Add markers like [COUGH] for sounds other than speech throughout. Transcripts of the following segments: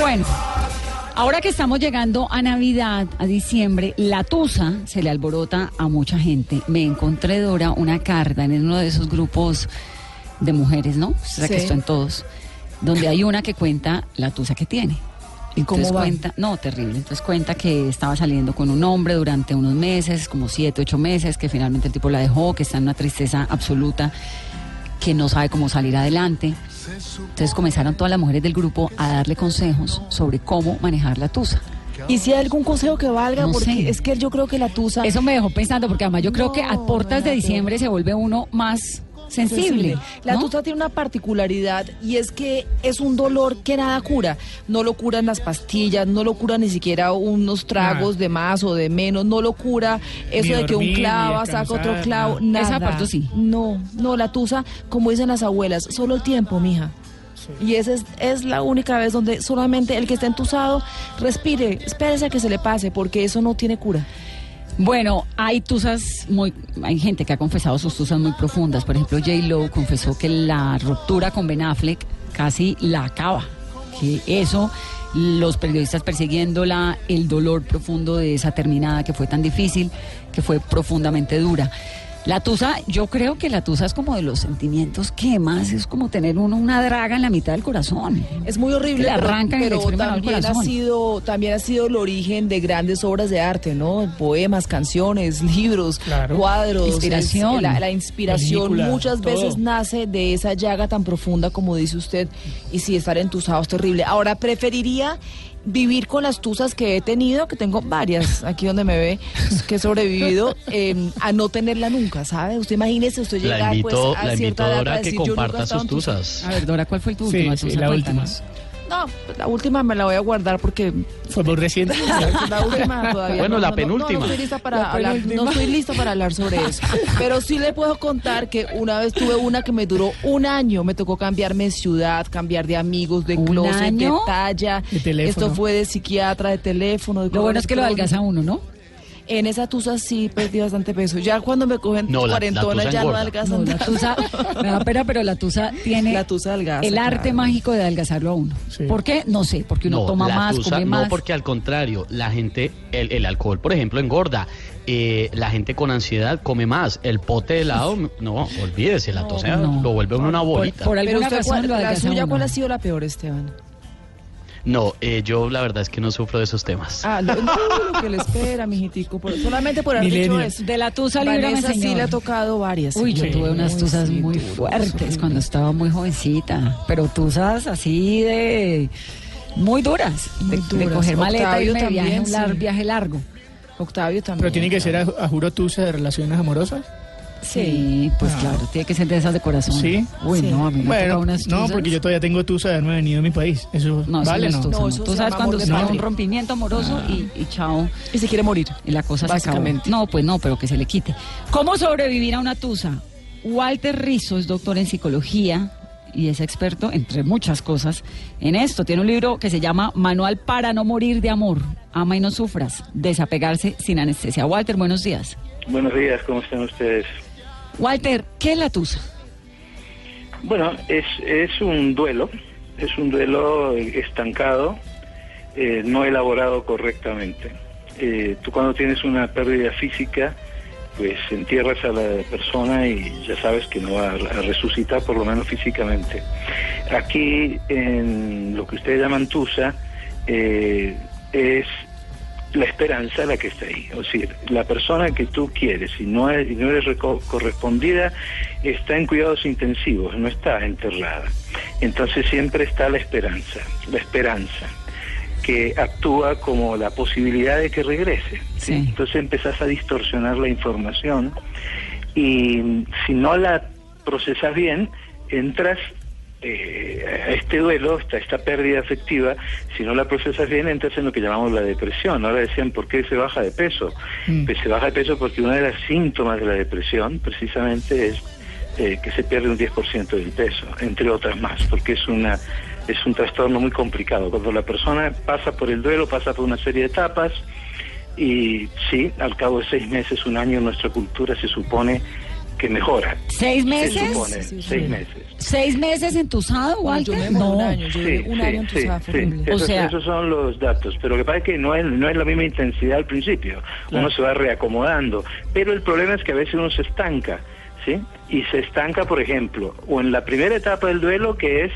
Bueno, ahora que estamos llegando a Navidad, a diciembre, la tusa se le alborota a mucha gente. Me encontré, Dora, una carta en uno de esos grupos de mujeres, ¿no? O sea, que Sí. esto en todos, donde hay una que cuenta la tusa que tiene. ¿Y cómo Entonces va? cuenta, no, terrible. Entonces cuenta que estaba saliendo con un hombre durante unos meses, como siete, ocho meses, que finalmente el tipo la dejó, que está en una tristeza absoluta, que no sabe cómo salir adelante. Entonces comenzaron todas las mujeres del grupo a darle consejos sobre cómo manejar la tusa. Y si hay algún consejo que valga, No porque sé. es que yo creo que la tusa... Eso me dejó pensando, porque además yo creo que a No, puertas de diciembre se vuelve uno más sensible. La ¿no? tusa tiene una particularidad y es que es un dolor que nada cura. No lo curan las pastillas, no lo cura ni siquiera unos tragos de más o de menos, no lo cura eso de que un clavo saca otro clavo, nada. nada. Esa parte sí. No, no, la tusa, como dicen las abuelas, solo el tiempo, mija. Y esa es, es la única vez donde solamente el que está entusado respire, espérese a que se le pase, porque eso no tiene cura. Bueno, hay tusas muy, hay gente que ha confesado sus tusas muy profundas. Por ejemplo, J. Lo confesó que la ruptura con Ben Affleck casi la acaba. Que eso, los periodistas persiguiéndola, el dolor profundo de esa terminada que fue tan difícil, que fue profundamente dura. La tusa, yo creo que la tusa es como de los sentimientos que más es como tener uno una draga en la mitad del corazón. Es muy horrible, Le pero- arrancan el pero, del también ha corazón. sido también ha sido el origen de grandes obras de arte, ¿no? Poemas, canciones, [LAUGHS] libros, Claro. cuadros, Inspiración. es- la, la inspiración Película, muchas todo. veces nace de esa llaga tan profunda como dice usted y si estar entusado es terrible. Ahora preferiría vivir con las tusas que he tenido, que tengo varias aquí donde me ve, que he sobrevivido, eh, a no tenerla nunca, ¿sabe? Usted imagínese, usted La llegar invito, pues, a la cierta invito edad ahora a que decir, yo nunca he comparta sus tusas. tusas. A ver, Dora, ¿cuál fue tu Sí, última sí, tusa? la Cuéntanos. última. No, pues, la última me la voy a guardar porque Fue muy reciente. [LAUGHS] la última todavía. Bueno, no, la no, penúltima. No, no estoy lista para La hablar, penúltima. no estoy lista para hablar sobre eso. Pero sí le puedo contar que una vez tuve una que me duró un año. Me tocó cambiarme de ciudad, cambiar de amigos, de ¿Un closet, año? de talla. De teléfono. Esto fue de psiquiatra, de teléfono. De Lo bueno es que lo correo adelgaza uno, ¿no? En esa tusa sí perdí bastante peso. Ya cuando me cogen No, tusa ya no engorda. adelgazan. No, la tusa, [LAUGHS] me da pena, pero la tusa tiene La tusa adelgaza, el arte claro. mágico de adelgazarlo a uno. Sí. ¿Por qué? No sé, porque uno no, toma la más, tusa, come no, más. porque al contrario, la gente, el, el alcohol, por ejemplo, engorda. Eh, la gente con ansiedad come más. El pote de helado, no, olvídese, la tusa no. lo vuelve uno una Por, bolita. por Pero alguna usted, razón ¿cuál- lo la suya. ¿cuál ha sido la peor, Esteban? No, eh, yo la verdad es que no sufro de esos temas. Ah, lo, no, lo que le espera, mijitico. por- solamente por haber dicho eso. De la tusa Vanessa sí le ha tocado varias. Uy, yo Sí. tuve unas tusas muy fuertes sí. cuando estaba muy jovencita, pero tusas así de muy duras, Muy de, coger maleta y Octavio de viaje, también, un lar- viaje largo. Octavio también. Pero tiene que ser a, a juro tusa de relaciones amorosas. Sí, pues Ah. claro, tiene que ser de esas de corazón. Sí. Uy, Sí. no, a mí me Bueno, unas no, porque yo todavía tengo tusa de haberme venido a mi país. Eso No, vale, no tusa, No, eso Tú sabes cuando se da un rompimiento amoroso y, y chao. Y se quiere morir. Y la cosa se acabó. Básicamente. No, pues no, pero que se le quite. ¿Cómo sobrevivir a una tusa? Walter Rizzo es doctor en psicología y es experto, entre muchas cosas, en esto. Tiene un libro que se llama Manual para no morir de amor. Ama y no sufras. Desapegarse sin anestesia. Walter, buenos días. Buenos días, ¿cómo están ustedes? Walter, ¿qué es la tusa? Bueno, es, es un duelo, es un duelo estancado, eh, no elaborado correctamente. Eh, tú cuando tienes una pérdida física, pues entierras a la persona y ya sabes que no va a, resucitar, por lo menos físicamente. Aquí, en lo que ustedes llaman tusa, eh, es la esperanza la que está ahí. Es decir, la persona que tú quieres y no, es, y no eres correspondida está en cuidados intensivos, no está enterrada. Entonces siempre está la esperanza, la esperanza que actúa como la posibilidad de que regrese. Entonces empezás a distorsionar la información y si no la procesas bien, entras eh, a este duelo, esta, esta pérdida afectiva, si no la procesas bien, entras en lo que llamamos la depresión. Ahora decían, ¿por qué se baja de peso? Mm. Pues se baja de peso porque uno de los síntomas de la depresión precisamente es eh, que se pierde un 10% del peso, entre otras más, porque es una es un trastorno muy complicado. Cuando la persona pasa por el duelo, pasa por una serie de etapas y sí, al cabo de seis meses, un año, en nuestra cultura se supone que mejora. ¿Seis Se meses? supone, Sí, sí. seis meses. ¿Seis meses entusado, No, Walter? yo me demoré un año, yo duré un año fue horrible. O Esos, sea- esos son los datos, pero lo que pasa es que no es, no es la misma intensidad al principio, uno se va reacomodando, pero el problema es que a veces uno se estanca, ¿sí? Y se estanca, por ejemplo, o en la primera etapa del duelo, que es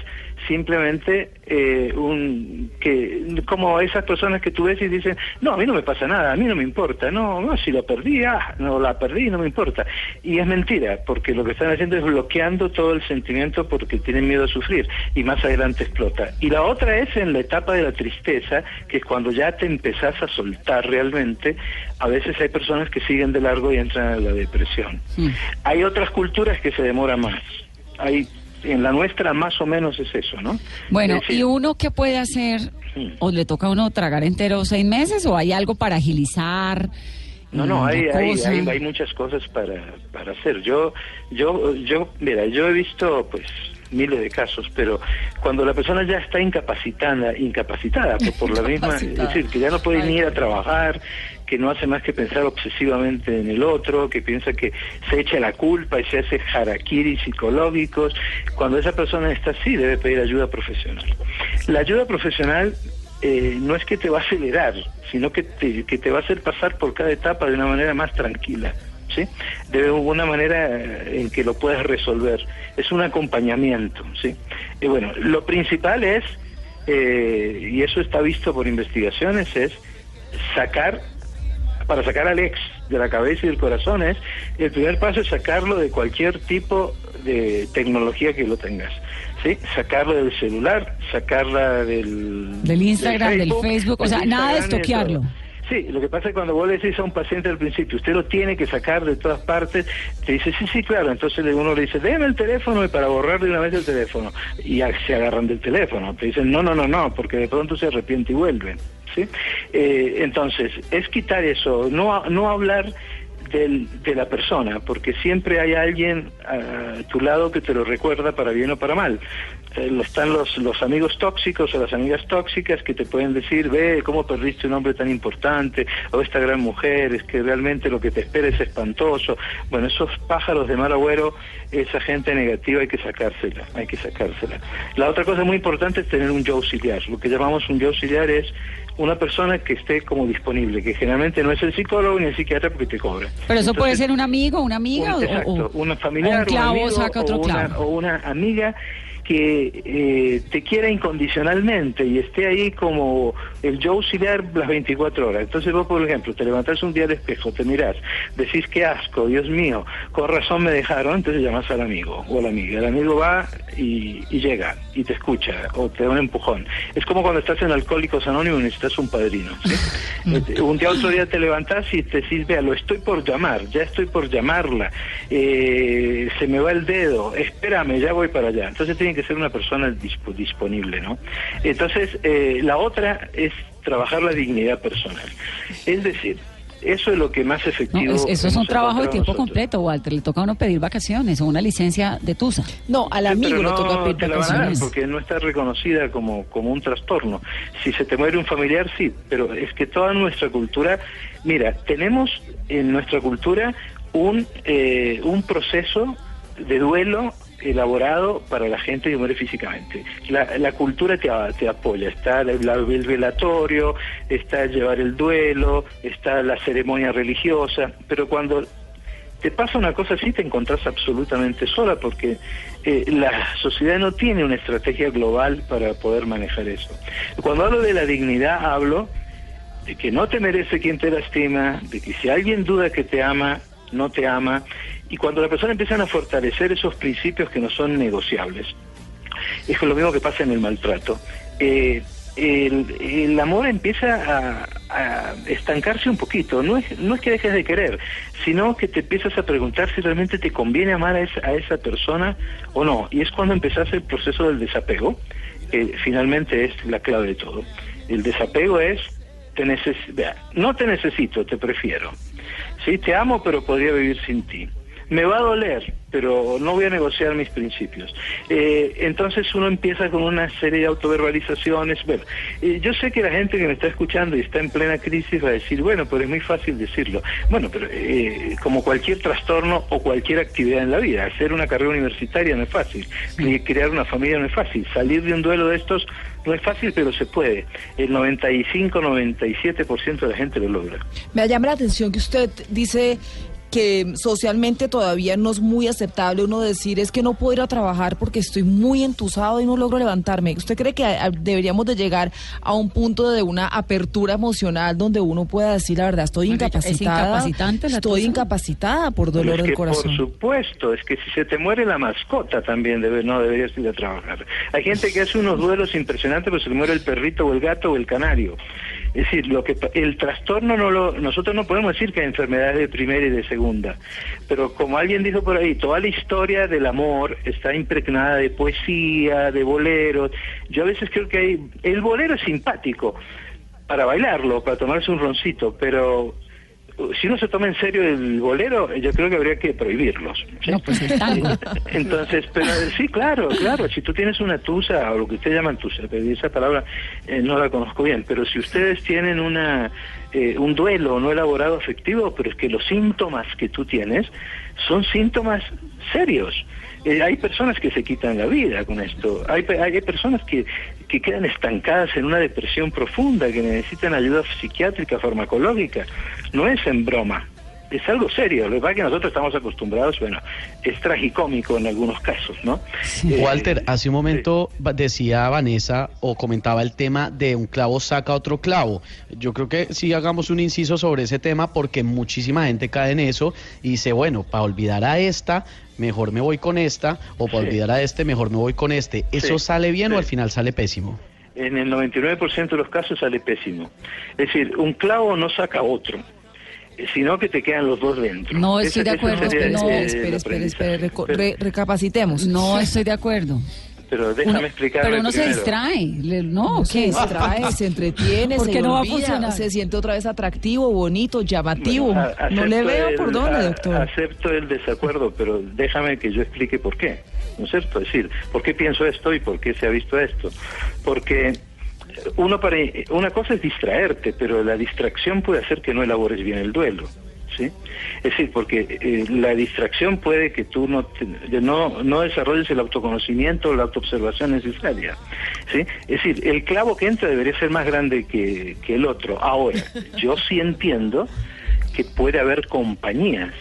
simplemente eh, un que como esas personas que tú ves y dicen no a mí no me pasa nada a mí no me importa no no si la perdí ah no la perdí no me importa y es mentira porque lo que están haciendo es bloqueando todo el sentimiento porque tienen miedo a sufrir y más adelante explota. Y la otra es en la etapa de la tristeza que es cuando ya te empezás a soltar realmente. A veces hay personas que siguen de largo y entran a la depresión. Hay otras culturas que se demoran más. Hay en la nuestra más o menos es eso, ¿no? Bueno, Es decir, ¿y uno qué puede hacer? ¿O le toca a uno tragar entero seis meses? ¿O hay algo para agilizar? No, no, mm, hay, hay, hay, hay muchas cosas para, para hacer. Yo, yo, yo, mira, yo he visto, pues, miles de casos, pero cuando la persona ya está incapacitada, incapacitada por, por la misma, es decir, que ya no puede ni ir a trabajar, que no hace más que pensar obsesivamente en el otro, que piensa que se echa la culpa y se hace harakiri psicológicos, cuando esa persona está así debe pedir ayuda profesional. La ayuda profesional eh, no es que te va a acelerar, sino que te, que te va a hacer pasar por cada etapa de una manera más tranquila. ¿Sí? De una manera eh, en que lo puedas resolver. Es un acompañamiento, ¿sí? Y bueno, lo principal es, eh, y eso está visto por investigaciones, es sacar, para sacar al ex de la cabeza y del corazón, es, el primer paso es sacarlo de cualquier tipo de tecnología que lo tengas. ¿Sí? Sacarlo del celular, sacarla del... Del Instagram, del Facebook, o sea, nada de estoquearlo. Sí, lo que pasa es que cuando vos le decís a un paciente al principio, usted lo tiene que sacar de todas partes, te dice, sí, sí, claro. Entonces le- uno le dice, déme el teléfono y para borrar de una vez el teléfono. Y se agarran del teléfono. Te dicen, no, no, no, no, porque de pronto se arrepiente y vuelven. Eh, entonces, es quitar eso, no, no hablar del- de la persona, porque siempre hay alguien a tu lado que te lo recuerda para bien o para mal. Eh, están los, los amigos tóxicos o las amigas tóxicas que te pueden decir, ve cómo perdiste un hombre tan importante, o esta gran mujer, es que realmente lo que te espera es espantoso. Bueno, esos pájaros de mal agüero, esa gente negativa hay que sacársela, hay que sacársela. La otra cosa muy importante es tener un yo auxiliar. Lo que llamamos un yo auxiliar es una persona que esté como disponible, que generalmente no es el psicólogo ni el psiquiatra porque te cobra. Pero eso puede ser un amigo, una amiga un- o- exacto, o, una familiar, o un clavo amigo, saca otro o una, clavo. o una amiga que eh, te quiera incondicionalmente y esté ahí como el yo auxiliar las 24 horas. Entonces vos, por ejemplo, te levantás un día al espejo, te mirás, decís qué asco, Dios mío, con razón me dejaron, entonces llamás al amigo o a la amiga. El amigo va y, y llega y te escucha o te da un empujón. Es como cuando estás en Alcohólicos Anónimos y necesitas un padrino. ¿sí? Eh, un día otro día te levantás y te decís, vea, lo estoy por llamar, ya estoy por llamarla, eh, se me va el dedo, espérame, ya voy para allá. Entonces tiene que ser una persona dispo- disponible, ¿no? Entonces, eh, la otra es trabajar la dignidad personal. Es decir, eso es lo que más No, efectivo. es- eso es un trabajo de tiempo nosotros. completo, Walter. Le toca a uno pedir vacaciones o una licencia de Tusa. No, al Sí, amigo pero le no toca pedir te la van a dar vacaciones. porque no está reconocida como, como un trastorno. Si se te muere un familiar, sí, pero es que toda nuestra cultura, mira, tenemos en nuestra cultura un, eh, un proceso de duelo elaborado para la gente que muere físicamente. La, la cultura te, apoya, está el velatorio, está llevar el duelo, está la ceremonia religiosa, pero cuando te pasa una cosa así, te encontrás absolutamente sola porque eh, la sociedad no tiene una estrategia global para poder manejar eso. Cuando hablo de la dignidad, hablo de que no te merece quien te lastima, de que si alguien duda que te ama, no te ama, y cuando la persona empiezan a fortalecer esos principios que no son negociables, es lo mismo que pasa en el maltrato. Eh, el, amor empieza a, estancarse un poquito. No es, que dejes de querer, sino que te empiezas a preguntar si realmente te conviene amar a esa, esa persona o no. Y es cuando empezás el proceso del desapego, que finalmente es la clave de todo. El desapego es, te no te necesito, te prefiero. Sí, te amo, pero podría vivir sin ti. Me va a doler, pero no voy a negociar mis principios. Eh, entonces uno empieza con una serie de autoverbalizaciones. Bueno, eh, yo sé que la gente que me está escuchando y está en plena crisis va a decir, bueno, pero es muy fácil decirlo. Bueno, pero eh, como cualquier trastorno o cualquier actividad en la vida, hacer una carrera universitaria no es fácil, ni crear una familia no es fácil, salir de un duelo de estos no es fácil, pero se puede. El 95-97% de la gente lo logra. Me llama la atención que usted dice que socialmente todavía no es muy aceptable uno decir es que no puedo ir a trabajar porque estoy muy entusado y no logro levantarme. ¿Usted cree que a- a- deberíamos de llegar a un punto de una apertura emocional donde uno pueda decir la verdad, estoy Bueno, ¿es incapacitada, incapacitante la estoy tusa? incapacitada por dolor es que del corazón? Por supuesto, es que si se te muere la mascota también debe, no deberías ir a trabajar. Hay gente que hace unos duelos impresionantes, pero se le muere el perrito o el gato o el canario. Es decir, lo que el trastorno no lo, nosotros no podemos decir que hay enfermedades de primera y de segunda, pero como alguien dijo por ahí, toda la historia del amor está impregnada de poesía, de boleros. Yo a veces creo que hay, el bolero es simpático para bailarlo, para tomarse un roncito, pero si uno se toma en serio el bolero, yo creo que habría que prohibirlos. ¿sí? No, pues el tango. [LAUGHS] Entonces, pero sí, claro, claro, si tú tienes una tusa, o lo que ustedes llaman tusa, pero esa palabra eh, no la conozco bien, pero si ustedes tienen una eh, un duelo no elaborado afectivo, pero es que los síntomas que tú tienes son síntomas serios. Eh, hay personas que se quitan la vida con esto, hay, pe- hay personas que, que quedan estancadas en una depresión profunda, que necesitan ayuda psiquiátrica, farmacológica, no es en broma es algo serio. Lo que pasa es que nosotros estamos acostumbrados, bueno, es tragicómico en algunos casos, ¿no? Eh, Walter, hace un momento decía Vanessa o comentaba el tema de un clavo saca otro clavo. Yo creo que sí hagamos un inciso sobre ese tema porque muchísima gente cae en eso y dice, bueno, para olvidar a esta, mejor me voy con esta, o para Sí. olvidar a este, mejor me voy con este. ¿Eso Sí, sale bien o al final sale pésimo? En el 99% de los casos sale pésimo. Es decir, un clavo no saca otro, sino que te quedan los dos dentro. No estoy de acuerdo, no, espere, espere, espere, recapacitemos. No estoy de acuerdo. Pero déjame Uno- explicarme pero uno se distrae. le- No, se ¿qué? distrae, se entretiene, ¿Por se qué no va a funcionar? se siente otra vez atractivo, bonito, llamativo. Bueno, a- no le veo el- por dónde, a- doctor. Acepto el desacuerdo, pero déjame que yo explique por qué. ¿No es cierto? Es decir, ¿por qué pienso esto y por qué se ha visto esto? Porque uno para, una cosa es distraerte, pero la distracción puede hacer que no elabores bien el duelo. ¿Sí? Es decir, porque eh, la distracción puede que tú no, te- no, no desarrolles el autoconocimiento o la autoobservación necesaria. ¿sí? Es decir, el clavo que entra debería ser más grande que, que el otro. Ahora, [LAUGHS] yo sí entiendo que puede haber compañías.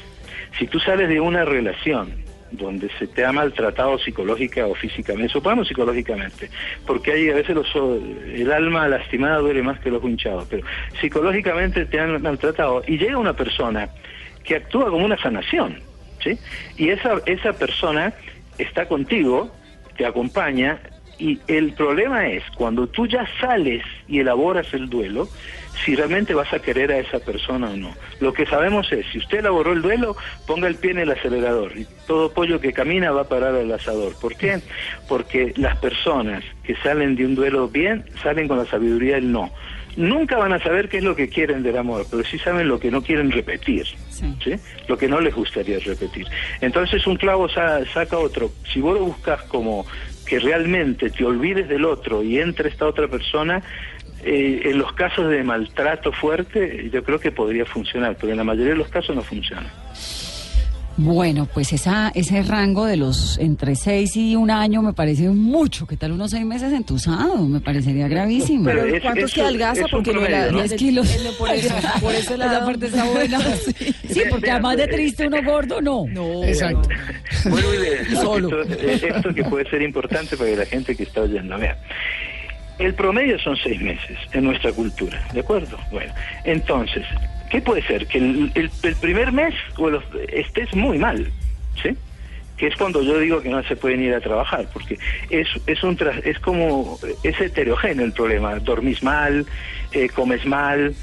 Si tú sales de una relación donde se te ha maltratado psicológica o físicamente, supongamos psicológicamente, porque hay a veces los, el alma lastimada duele más que los hinchados, pero psicológicamente te han maltratado y llega una persona que actúa como una sanación, ¿sí? Y esa, esa persona está contigo, te acompaña, y el problema es cuando tú ya sales y elaboras el duelo, si realmente vas a querer a esa persona o no. Lo que sabemos es, si usted elaboró el duelo, ponga el pie en el acelerador y todo pollo que camina va a parar al asador. ¿Por qué? Porque las personas que salen de un duelo bien, salen con la sabiduría del no. Nunca van a saber qué es lo que quieren del amor, pero sí saben lo que no quieren repetir, Sí. ¿sí? lo que no les gustaría repetir. Entonces un clavo sa- saca otro. Si vos lo buscas como que realmente te olvides del otro y entre esta otra persona, eh, en los casos de maltrato fuerte yo creo que podría funcionar, pero en la mayoría de los casos no funciona. Bueno, pues esa, ese rango de los entre seis y un año me parece mucho. ¿Qué tal unos seis meses entusado? Me parecería gravísimo. Pero Pero es- ¿cuántos eso que adelgaza? es un Porque de promedio, ¿no? de- 10 kilos. de- [LAUGHS] por, eso, por ese Esa lado. parte está buena. [LAUGHS] Sí, porque además de triste uno gordo, no. [LAUGHS] No. Exacto. Vuelvo y digo Solo. Esto, eh, esto que puede ser importante para la gente que está oyendo. Vea, el promedio son seis meses en nuestra cultura, ¿de acuerdo? Bueno, entonces, ¿qué puede ser? Que el, el- primer mes o estés muy mal, ¿sí? que es cuando yo digo que no se pueden ir a trabajar, porque es, es, un es como, es heterogéneo el problema, dormís mal, eh, comes mal,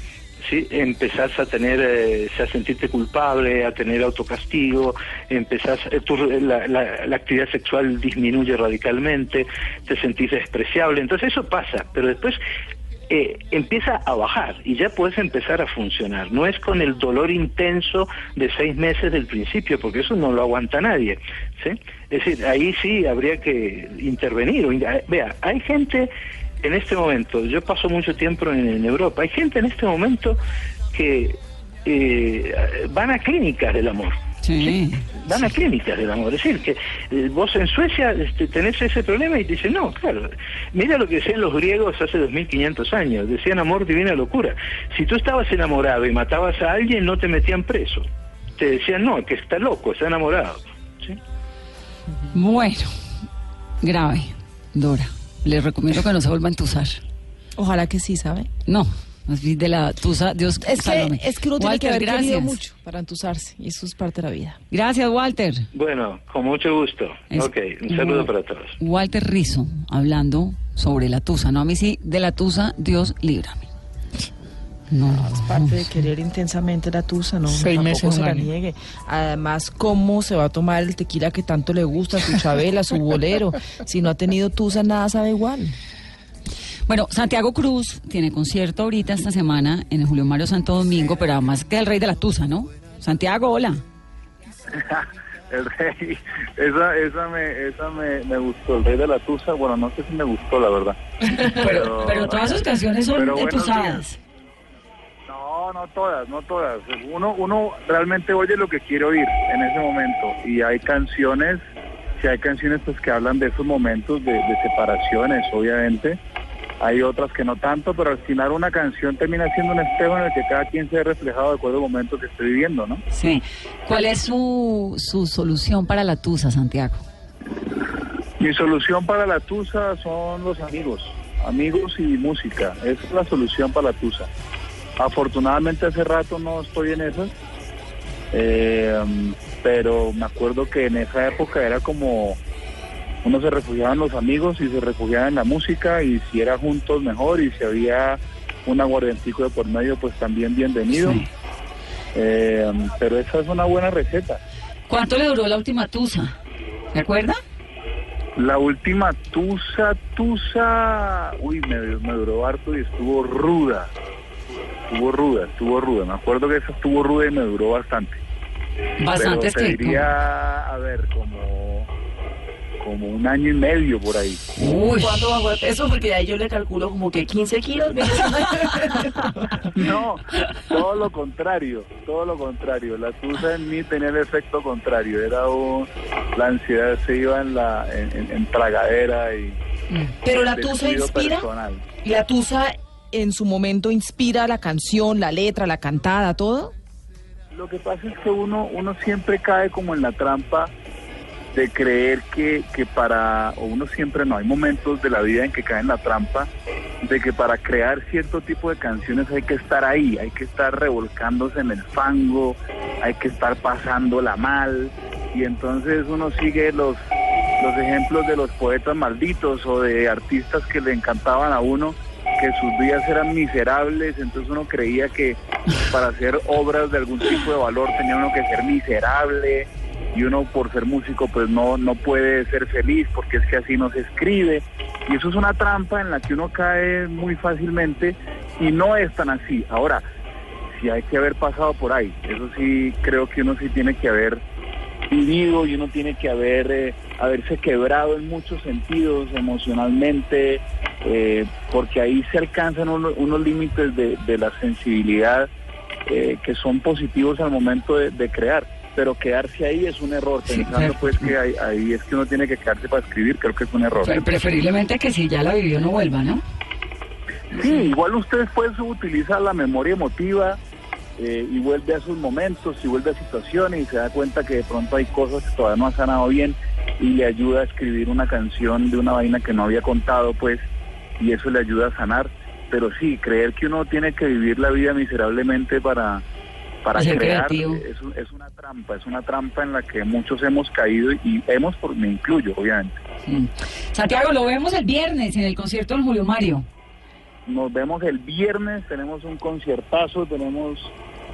¿sí? empezás a tener, eh, a sentirte culpable, a tener autocastigo, empezás, eh, tu- la, la- la actividad sexual disminuye radicalmente, te sentís despreciable, entonces eso pasa, pero después eh, empieza a bajar y ya puedes empezar a funcionar. No es con el dolor intenso de seis meses del principio, porque eso no lo aguanta nadie. ¿sí? Es decir, ahí sí habría que intervenir. Vea, hay gente en este momento, yo paso mucho tiempo en, en Europa, hay gente en este momento que eh, van a clínicas del amor. Sí. Van a clínicas del amor. Es decir, que eh, vos en Suecia este, tenés ese problema y te dicen, no, claro, mira lo que decían los griegos hace 2500 años, decían amor, divina locura. Si tú estabas enamorado y matabas a alguien, no te metían preso. Te decían, no, que está loco, está enamorado. ¿Sí? Bueno, grave, Dora. Les recomiendo que no se vuelva a entusar. Ojalá que sí, ¿sabe? No, de la tusa, Dios Es que, es que uno tiene que Walter, haber querido gracias. mucho para entusarse y eso es parte de la vida. Gracias, Walter. Bueno, con mucho gusto. Es- ok, un saludo para todos. Walter Rizzo, hablando sobre la tusa. No, a mí sí, de la tusa, Dios líbrame. No, Es parte de querer intensamente la tusa, ¿no? Seis Tampoco meses, se la año. niegue. Además, ¿cómo se va a tomar el tequila que tanto le gusta, su chabela, su bolero? Si no ha tenido tusa, nada sabe igual. Bueno, Santiago Cruz tiene concierto ahorita esta semana en el Julio Mario Santo Domingo, pero además que el rey de la tusa, ¿no? Santiago, hola. [LAUGHS] El rey, esa, esa, me, esa me, me gustó, el rey de la tusa, bueno, no sé si me gustó, la verdad. [LAUGHS] Pero, Pero todas sus canciones son entusadas. No, no todas, no todas. Uno, uno realmente oye lo que quiere oír en ese momento y hay canciones, si hay canciones pues que hablan de esos momentos de, de separaciones, obviamente. Hay otras que no tanto, pero al final una canción termina siendo un espejo en el que cada quien se ve reflejado de acuerdo al momento que esté viviendo, ¿no? Sí. ¿Cuál es su, su solución para la tusa, Santiago? Mi solución para la tusa son los amigos, amigos y música. Esa es la solución para la tusa. Afortunadamente hace rato no estoy en esas, eh, pero me acuerdo que en esa época era como uno se refugiaba en los amigos y se refugiaba en la música y si era juntos mejor y si había un aguardientico de por medio pues también bienvenido. Sí. Eh, pero esa es una buena receta. ¿Cuánto le duró la última tusa? ¿Se acuerda? La última Tusa, Tusa, uy, me, me duró harto y estuvo ruda. Estuvo ruda, estuvo ruda. Me acuerdo que esa estuvo ruda y me duró bastante. Bastantes Pero te que. diría, a ver, como, como un año y medio por ahí. Uy. ¿Cuánto bajó de peso? Porque ahí yo le calculo como que 15 kilos. [LAUGHS] No, todo lo contrario, todo lo contrario. La Tusa en mí tenía el efecto contrario. Era un, la ansiedad se iba en la en, en- en tragadera y Pero la tusa inspira. personal. ¿Y la tusa en su momento inspira la canción, la letra, la cantada, todo? Lo que pasa es que uno, uno siempre cae como en la trampa de creer que, que para, o uno siempre no, hay momentos de la vida en que cae en la trampa de que para crear cierto tipo de canciones hay que estar ahí, hay que estar revolcándose en el fango, hay que estar pasándola mal, y entonces uno sigue los, los ejemplos de los poetas malditos o de artistas que le encantaban a uno, que sus vidas eran miserables, entonces uno creía que para hacer obras de algún tipo de valor tenía uno que ser miserable y uno por ser músico pues no, no puede ser feliz porque es que así no se escribe y eso es una trampa en la que uno cae muy fácilmente y no es tan así. Ahora, si hay que haber pasado por ahí, eso sí creo que uno sí tiene que haber vivido y uno tiene que haber eh, haberse quebrado en muchos sentidos emocionalmente eh, porque ahí se alcanzan uno- unos límites de, de la sensibilidad eh, que son positivos al momento de, de crear pero quedarse ahí es un error Sí, pensando claro. pues que ahí, ahí es que uno tiene que quedarse para escribir creo que es un error Pero preferiblemente que si ya la vivió no vuelva, ¿no? Sí, igual usted después utiliza la memoria emotiva eh, y vuelve a sus momentos y vuelve a situaciones y se da cuenta que de pronto hay cosas que todavía no ha sanado bien y le ayuda a escribir una canción de una vaina que no había contado, pues, y eso le ayuda a sanar. Pero sí, creer que uno tiene que vivir la vida miserablemente para, para ser crear es, un- es una trampa, es una trampa en la que muchos hemos caído y hemos, por, me incluyo, obviamente. Sí. Santiago, lo vemos el viernes en el concierto del Julio Mario. Nos vemos el viernes, tenemos un conciertazo, tenemos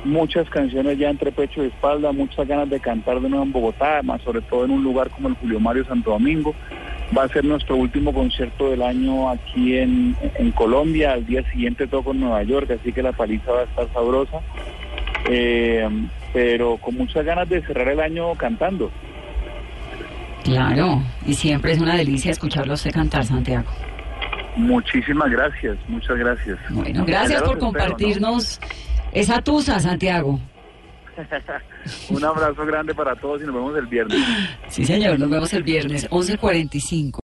muchas canciones ya entre pecho y espalda, muchas ganas de cantar de nuevo en Bogotá, más sobre todo en un lugar como el Julio Mario Santo Domingo. Va a ser nuestro último concierto del año aquí en, en Colombia. Al día siguiente toco en Nueva York, así que la paliza va a estar sabrosa. Eh, pero con muchas ganas de cerrar el año cantando. Claro, y siempre es una delicia escucharlo usted cantar, Santiago. Muchísimas gracias, muchas gracias. Bueno, gracias por compartirnos esa tusa, Santiago. [LAUGHS] Un abrazo grande para todos y nos vemos el viernes. Sí, señor, nos vemos el viernes, 11.45.